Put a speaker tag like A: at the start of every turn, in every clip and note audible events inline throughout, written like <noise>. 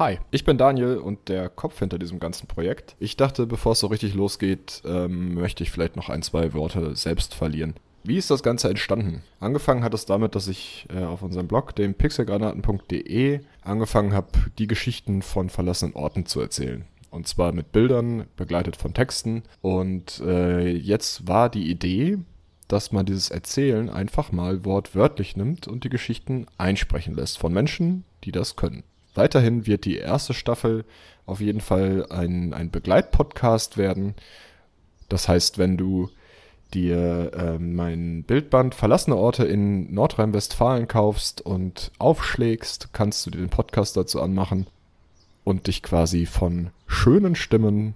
A: Hi, ich bin Daniel und der Kopf hinter diesem ganzen Projekt. Ich dachte, bevor es so richtig losgeht, ähm, möchte ich vielleicht noch ein, zwei Worte selbst verlieren. Wie ist das Ganze entstanden? Angefangen hat es damit, dass ich äh, auf unserem Blog, dem pixelgranaten.de, angefangen habe, die Geschichten von verlassenen Orten zu erzählen. Und zwar mit Bildern, begleitet von Texten. Und äh, jetzt war die Idee, dass man dieses Erzählen einfach mal wortwörtlich nimmt und die Geschichten einsprechen lässt von Menschen, die das können. Weiterhin wird die erste Staffel auf jeden Fall ein, ein Begleitpodcast werden. Das heißt, wenn du dir äh, mein Bildband Verlassene Orte in Nordrhein-Westfalen kaufst und aufschlägst, kannst du dir den Podcast dazu anmachen und dich quasi von schönen Stimmen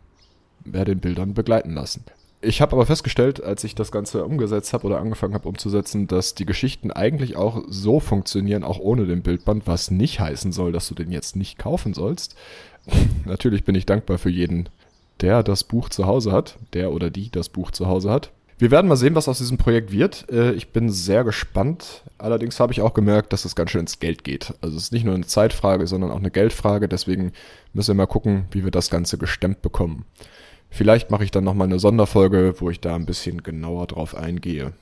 A: bei den Bildern begleiten lassen. Ich habe aber festgestellt, als ich das Ganze umgesetzt habe oder angefangen habe umzusetzen, dass die Geschichten eigentlich auch so funktionieren, auch ohne den Bildband, was nicht heißen soll, dass du den jetzt nicht kaufen sollst. <laughs> Natürlich bin ich dankbar für jeden, der das Buch zu Hause hat, der oder die das Buch zu Hause hat. Wir werden mal sehen, was aus diesem Projekt wird. Äh, ich bin sehr gespannt. Allerdings habe ich auch gemerkt, dass es ganz schön ins Geld geht. Also es ist nicht nur eine Zeitfrage, sondern auch eine Geldfrage. Deswegen müssen wir mal gucken, wie wir das Ganze gestemmt bekommen. Vielleicht mache ich dann nochmal eine Sonderfolge, wo ich da ein bisschen genauer drauf eingehe.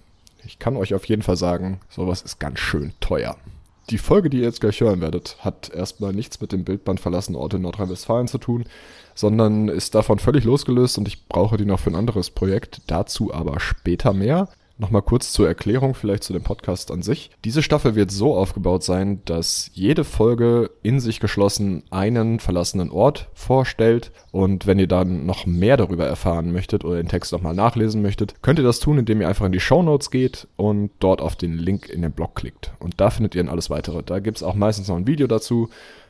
A: Ich kann euch auf jeden Fall sagen, sowas ist ganz schön teuer. Die Folge, die ihr jetzt gleich hören werdet, hat erstmal nichts mit dem Bildband verlassene Orte in Nordrhein-Westfalen zu tun, sondern ist davon völlig losgelöst und ich brauche die noch für ein anderes Projekt. Dazu aber später mehr. Nochmal kurz zur Erklärung, vielleicht zu dem Podcast an sich. Diese Staffel wird so aufgebaut sein, dass jede Folge in sich geschlossen einen verlassenen Ort vorstellt. Und wenn ihr dann noch mehr darüber erfahren möchtet oder den Text nochmal nachlesen möchtet, könnt ihr das tun, indem ihr einfach in die Show Notes geht und dort auf den Link in den Blog klickt. Und da findet ihr dann alles weitere. Da gibt es auch meistens noch ein Video dazu.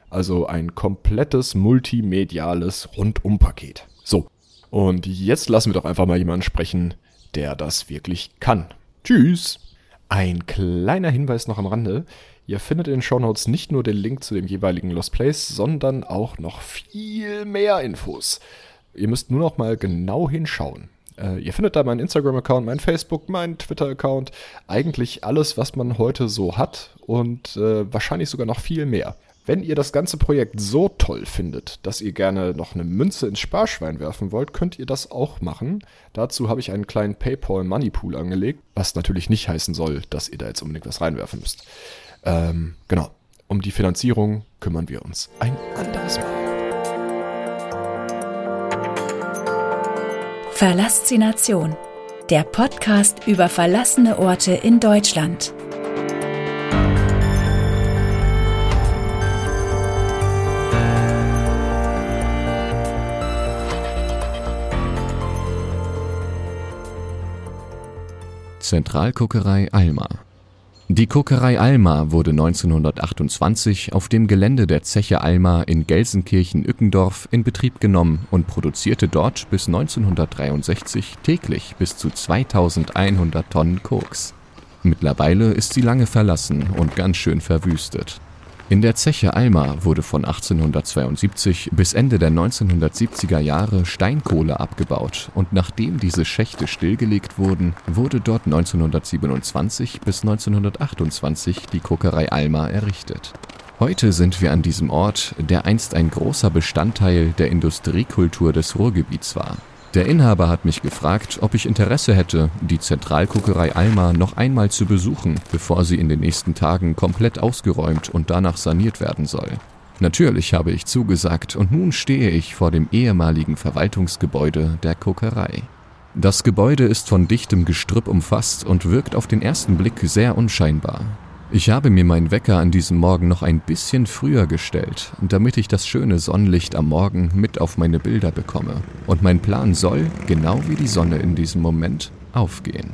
A: Also ein komplettes multimediales Rundumpaket. So. Und jetzt lassen wir doch einfach mal jemanden sprechen, der das wirklich kann. Tschüss! Ein kleiner Hinweis noch am Rande. Ihr findet in den Shownotes nicht nur den Link zu dem jeweiligen Lost Place, sondern auch noch viel mehr Infos. Ihr müsst nur noch mal genau hinschauen. Äh, ihr findet da meinen Instagram-Account, meinen Facebook, meinen Twitter-Account, eigentlich alles, was man heute so hat und äh, wahrscheinlich sogar noch viel mehr. Wenn ihr das ganze Projekt so toll findet, dass ihr gerne noch eine Münze ins Sparschwein werfen wollt, könnt ihr das auch machen. Dazu habe ich einen kleinen PayPal Money Pool angelegt, was natürlich nicht heißen soll, dass ihr da jetzt unbedingt was reinwerfen müsst. Ähm, genau. Um die Finanzierung kümmern wir uns ein anderes Mal.
B: Verlassination, der Podcast über verlassene Orte in Deutschland.
C: Zentralkokerei Alma. Die Kokerei Alma wurde 1928 auf dem Gelände der Zeche Alma in Gelsenkirchen-Ückendorf in Betrieb genommen und produzierte dort bis 1963 täglich bis zu 2100 Tonnen Koks. Mittlerweile ist sie lange verlassen und ganz schön verwüstet. In der Zeche Alma wurde von 1872 bis Ende der 1970er Jahre Steinkohle abgebaut und nachdem diese Schächte stillgelegt wurden, wurde dort 1927 bis 1928 die Kokerei Alma errichtet. Heute sind wir an diesem Ort, der einst ein großer Bestandteil der Industriekultur des Ruhrgebiets war. Der Inhaber hat mich gefragt, ob ich Interesse hätte, die Zentralkokerei Alma noch einmal zu besuchen, bevor sie in den nächsten Tagen komplett ausgeräumt und danach saniert werden soll. Natürlich habe ich zugesagt und nun stehe ich vor dem ehemaligen Verwaltungsgebäude der Kokerei. Das Gebäude ist von dichtem Gestrüpp umfasst und wirkt auf den ersten Blick sehr unscheinbar. Ich habe mir meinen Wecker an diesem Morgen noch ein bisschen früher gestellt, damit ich das schöne Sonnenlicht am Morgen mit auf meine Bilder bekomme. Und mein Plan soll, genau wie die Sonne in diesem Moment, aufgehen.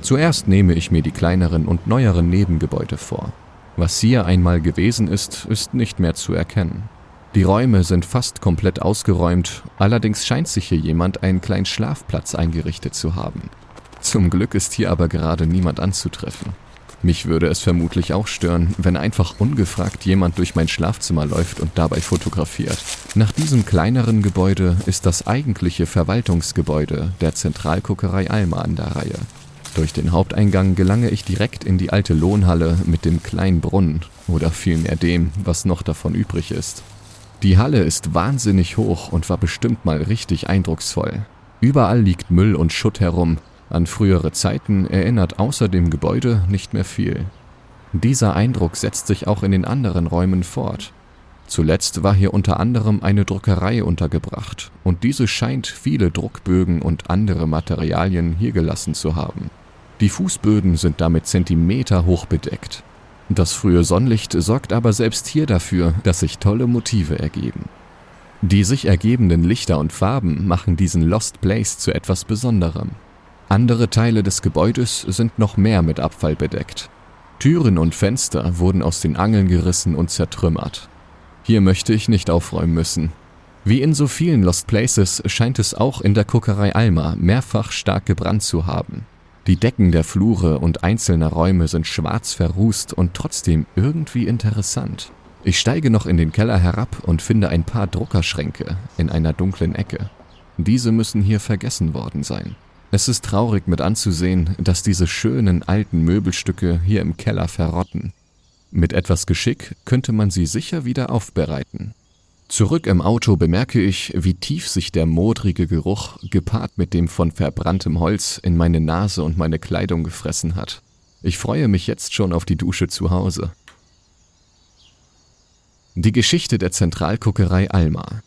C: Zuerst nehme ich mir die kleineren und neueren Nebengebäude vor. Was hier einmal gewesen ist, ist nicht mehr zu erkennen. Die Räume sind fast komplett ausgeräumt, allerdings scheint sich hier jemand einen kleinen Schlafplatz eingerichtet zu haben. Zum Glück ist hier aber gerade niemand anzutreffen. Mich würde es vermutlich auch stören, wenn einfach ungefragt jemand durch mein Schlafzimmer läuft und dabei fotografiert. Nach diesem kleineren Gebäude ist das eigentliche Verwaltungsgebäude der Zentralkokerei Alma an der Reihe. Durch den Haupteingang gelange ich direkt in die alte Lohnhalle mit dem kleinen Brunnen oder vielmehr dem, was noch davon übrig ist. Die Halle ist wahnsinnig hoch und war bestimmt mal richtig eindrucksvoll. Überall liegt Müll und Schutt herum. An frühere Zeiten erinnert außer dem Gebäude nicht mehr viel. Dieser Eindruck setzt sich auch in den anderen Räumen fort. Zuletzt war hier unter anderem eine Druckerei untergebracht und diese scheint viele Druckbögen und andere Materialien hier gelassen zu haben. Die Fußböden sind damit Zentimeter hoch bedeckt. Das frühe Sonnenlicht sorgt aber selbst hier dafür, dass sich tolle Motive ergeben. Die sich ergebenden Lichter und Farben machen diesen Lost Place zu etwas Besonderem. Andere Teile des Gebäudes sind noch mehr mit Abfall bedeckt. Türen und Fenster wurden aus den Angeln gerissen und zertrümmert. Hier möchte ich nicht aufräumen müssen. Wie in so vielen Lost Places scheint es auch in der Kokerei Alma mehrfach stark gebrannt zu haben. Die Decken der Flure und einzelner Räume sind schwarz verrußt und trotzdem irgendwie interessant. Ich steige noch in den Keller herab und finde ein paar Druckerschränke in einer dunklen Ecke. Diese müssen hier vergessen worden sein. Es ist traurig mit anzusehen, dass diese schönen alten Möbelstücke hier im Keller verrotten. Mit etwas Geschick könnte man sie sicher wieder aufbereiten. Zurück im Auto bemerke ich, wie tief sich der modrige Geruch gepaart mit dem von verbranntem Holz in meine Nase und meine Kleidung gefressen hat. Ich freue mich jetzt schon auf die Dusche zu Hause. Die Geschichte der Zentralkuckerei Alma.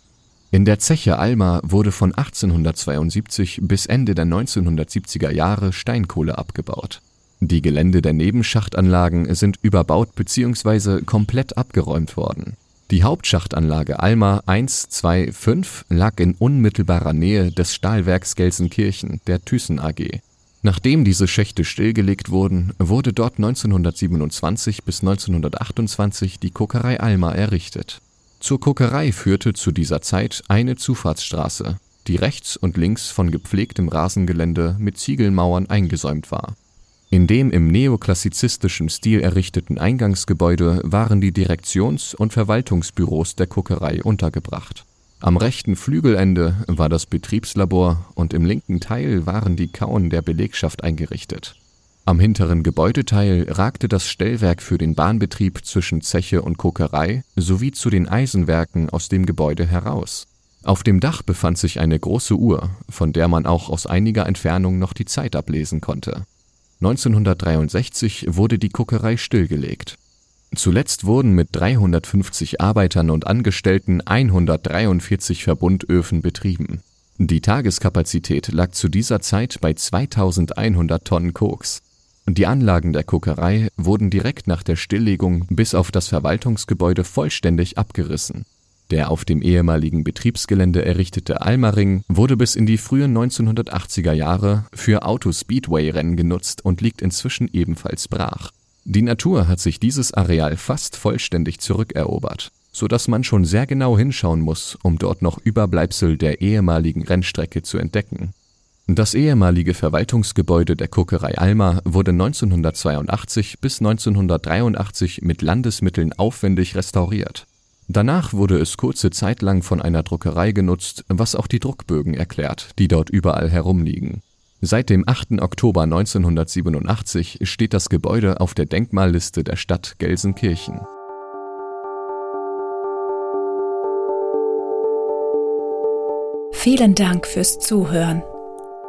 C: In der Zeche Alma wurde von 1872 bis Ende der 1970er Jahre Steinkohle abgebaut. Die Gelände der Nebenschachtanlagen sind überbaut bzw. komplett abgeräumt worden. Die Hauptschachtanlage Alma 1, 2, 5 lag in unmittelbarer Nähe des Stahlwerks Gelsenkirchen der Thyssen AG. Nachdem diese Schächte stillgelegt wurden, wurde dort 1927 bis 1928 die Kokerei Alma errichtet. Zur Kokerei führte zu dieser Zeit eine Zufahrtsstraße, die rechts und links von gepflegtem Rasengelände mit Ziegelmauern eingesäumt war in dem im neoklassizistischen Stil errichteten Eingangsgebäude waren die Direktions und Verwaltungsbüros der Kokerei untergebracht. Am rechten Flügelende war das Betriebslabor und im linken Teil waren die Kauen der Belegschaft eingerichtet. Am hinteren Gebäudeteil ragte das Stellwerk für den Bahnbetrieb zwischen Zeche und Kokerei sowie zu den Eisenwerken aus dem Gebäude heraus. Auf dem Dach befand sich eine große Uhr, von der man auch aus einiger Entfernung noch die Zeit ablesen konnte 1963 wurde die Kokerei stillgelegt. Zuletzt wurden mit 350 Arbeitern und Angestellten 143 Verbundöfen betrieben. Die Tageskapazität lag zu dieser Zeit bei 2100 Tonnen Koks. Die Anlagen der Kokerei wurden direkt nach der Stilllegung bis auf das Verwaltungsgebäude vollständig abgerissen der auf dem ehemaligen Betriebsgelände errichtete Almaring wurde bis in die frühen 1980er Jahre für Autospeedway-Rennen genutzt und liegt inzwischen ebenfalls brach. Die Natur hat sich dieses Areal fast vollständig zurückerobert, so dass man schon sehr genau hinschauen muss, um dort noch Überbleibsel der ehemaligen Rennstrecke zu entdecken. Das ehemalige Verwaltungsgebäude der Kokerei Alma wurde 1982 bis 1983 mit Landesmitteln aufwendig restauriert Danach wurde es kurze Zeit lang von einer Druckerei genutzt, was auch die Druckbögen erklärt, die dort überall herumliegen. Seit dem 8. Oktober 1987 steht das Gebäude auf der Denkmalliste der Stadt Gelsenkirchen.
B: Vielen Dank fürs Zuhören.